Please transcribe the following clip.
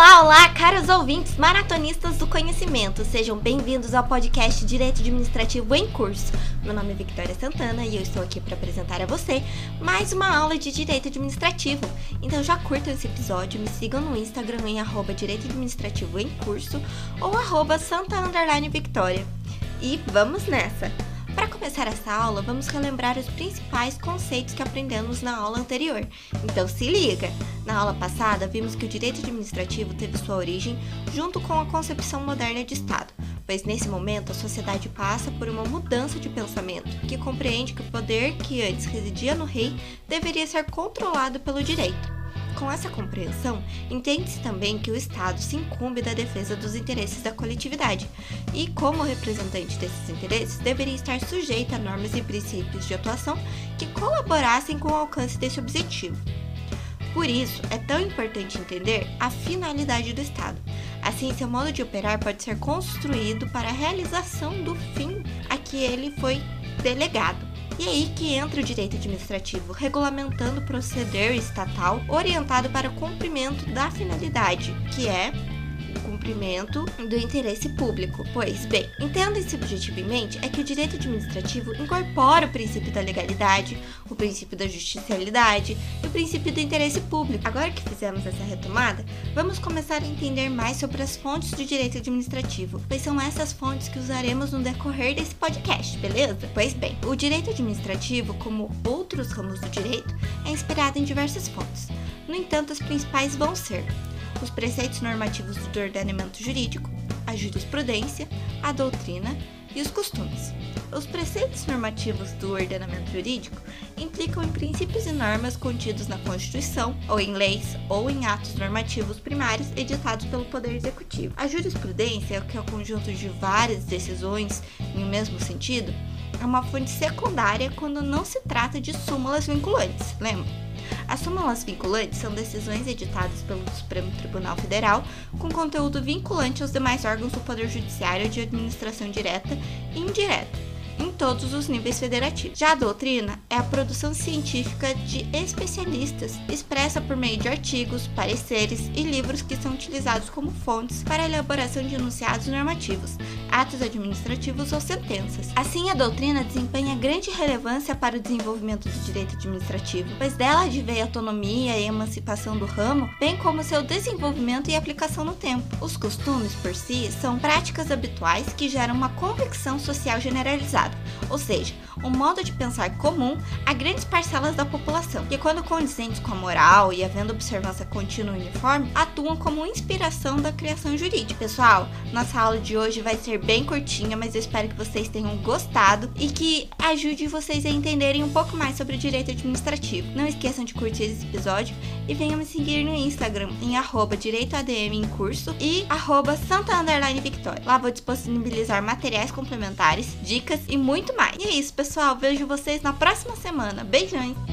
Olá, olá, caros ouvintes maratonistas do conhecimento. Sejam bem-vindos ao podcast Direito Administrativo em Curso. Meu nome é Victoria Santana e eu estou aqui para apresentar a você mais uma aula de Direito Administrativo. Então já curtam esse episódio, me sigam no Instagram em arroba Direito Administrativo em Curso ou arroba Santa Victoria. E vamos nessa! Para começar essa aula, vamos relembrar os principais conceitos que aprendemos na aula anterior. Então se liga! Na aula passada, vimos que o direito administrativo teve sua origem junto com a concepção moderna de Estado, pois nesse momento a sociedade passa por uma mudança de pensamento que compreende que o poder que antes residia no rei deveria ser controlado pelo direito. Com essa compreensão, entende-se também que o Estado se incumbe da defesa dos interesses da coletividade e, como representante desses interesses, deveria estar sujeito a normas e princípios de atuação que colaborassem com o alcance desse objetivo. Por isso, é tão importante entender a finalidade do Estado. Assim, seu modo de operar pode ser construído para a realização do fim a que ele foi delegado. E aí que entra o direito administrativo, regulamentando o proceder estatal orientado para o cumprimento da finalidade, que é cumprimento do interesse público. Pois bem, entenda-se objetivamente é que o direito administrativo incorpora o princípio da legalidade, o princípio da justicialidade e o princípio do interesse público. Agora que fizemos essa retomada, vamos começar a entender mais sobre as fontes do direito administrativo, pois são essas fontes que usaremos no decorrer desse podcast, beleza? Pois bem, o direito administrativo, como outros ramos do direito, é inspirado em diversas fontes. No entanto, as principais vão ser os preceitos normativos do ordenamento jurídico, a jurisprudência, a doutrina e os costumes. Os preceitos normativos do ordenamento jurídico implicam em princípios e normas contidos na Constituição, ou em leis, ou em atos normativos primários editados pelo Poder Executivo. A jurisprudência, que é o conjunto de várias decisões em um mesmo sentido, é uma fonte secundária quando não se trata de súmulas vinculantes, lembra? As súmulas vinculantes são decisões editadas pelo Supremo Tribunal Federal com conteúdo vinculante aos demais órgãos do Poder Judiciário de administração direta e indireta todos os níveis federativos. Já a doutrina é a produção científica de especialistas, expressa por meio de artigos, pareceres e livros que são utilizados como fontes para a elaboração de enunciados normativos, atos administrativos ou sentenças. Assim, a doutrina desempenha grande relevância para o desenvolvimento do direito administrativo, pois dela advém a autonomia e emancipação do ramo, bem como seu desenvolvimento e aplicação no tempo. Os costumes, por si, são práticas habituais que geram uma convicção social generalizada ou seja, um modo de pensar comum a grandes parcelas da população, que, quando condizentes com a moral e havendo observância contínua e uniforme, atuam como inspiração da criação jurídica. Pessoal, nossa aula de hoje vai ser bem curtinha, mas eu espero que vocês tenham gostado e que ajude vocês a entenderem um pouco mais sobre o direito administrativo. Não esqueçam de curtir esse episódio e venham me seguir no Instagram em arroba direitoadm em curso e arroba santa victoria. Lá vou disponibilizar materiais complementares, dicas e muito mais. E é isso, pessoal. Vejo vocês na próxima semana. Beijões!